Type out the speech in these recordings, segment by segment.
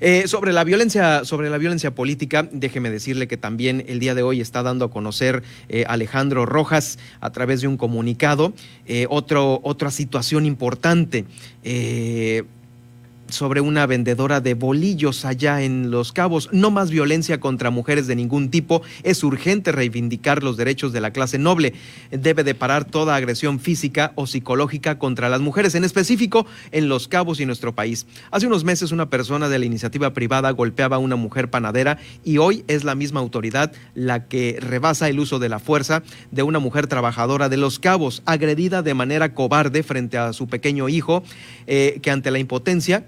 Eh, sobre la violencia, sobre la violencia política, déjeme decirle que también el día de hoy está dando a conocer eh, Alejandro Rojas a través de un comunicado eh, otra situación importante sobre una vendedora de bolillos allá en Los Cabos. No más violencia contra mujeres de ningún tipo. Es urgente reivindicar los derechos de la clase noble. Debe de parar toda agresión física o psicológica contra las mujeres, en específico en Los Cabos y nuestro país. Hace unos meses una persona de la iniciativa privada golpeaba a una mujer panadera y hoy es la misma autoridad la que rebasa el uso de la fuerza de una mujer trabajadora de Los Cabos, agredida de manera cobarde frente a su pequeño hijo, eh, que ante la impotencia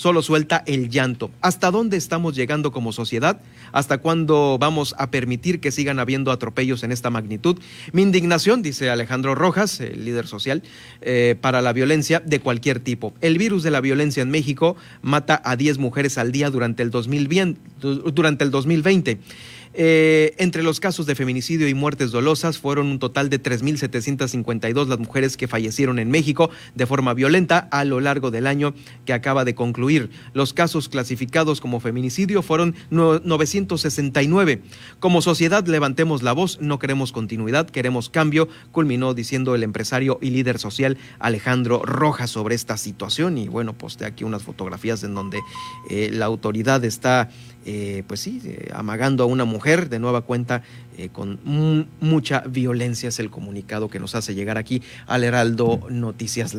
solo suelta el llanto. ¿Hasta dónde estamos llegando como sociedad? ¿Hasta cuándo vamos a permitir que sigan habiendo atropellos en esta magnitud? Mi indignación, dice Alejandro Rojas, el líder social, eh, para la violencia de cualquier tipo. El virus de la violencia en México mata a 10 mujeres al día durante el, 2020. Durante el 2020. Eh, entre los casos de feminicidio y muertes dolosas fueron un total de 3.752 las mujeres que fallecieron en México de forma violenta a lo largo del año que acaba de concluir. Los casos clasificados como feminicidio fueron 969. Como sociedad levantemos la voz, no queremos continuidad, queremos cambio, culminó diciendo el empresario y líder social Alejandro Rojas sobre esta situación. Y bueno, posté aquí unas fotografías en donde eh, la autoridad está, eh, pues sí, amagando a una mujer mujer, de nueva cuenta, eh, con mucha violencia, es el comunicado que nos hace llegar aquí al Heraldo Noticias La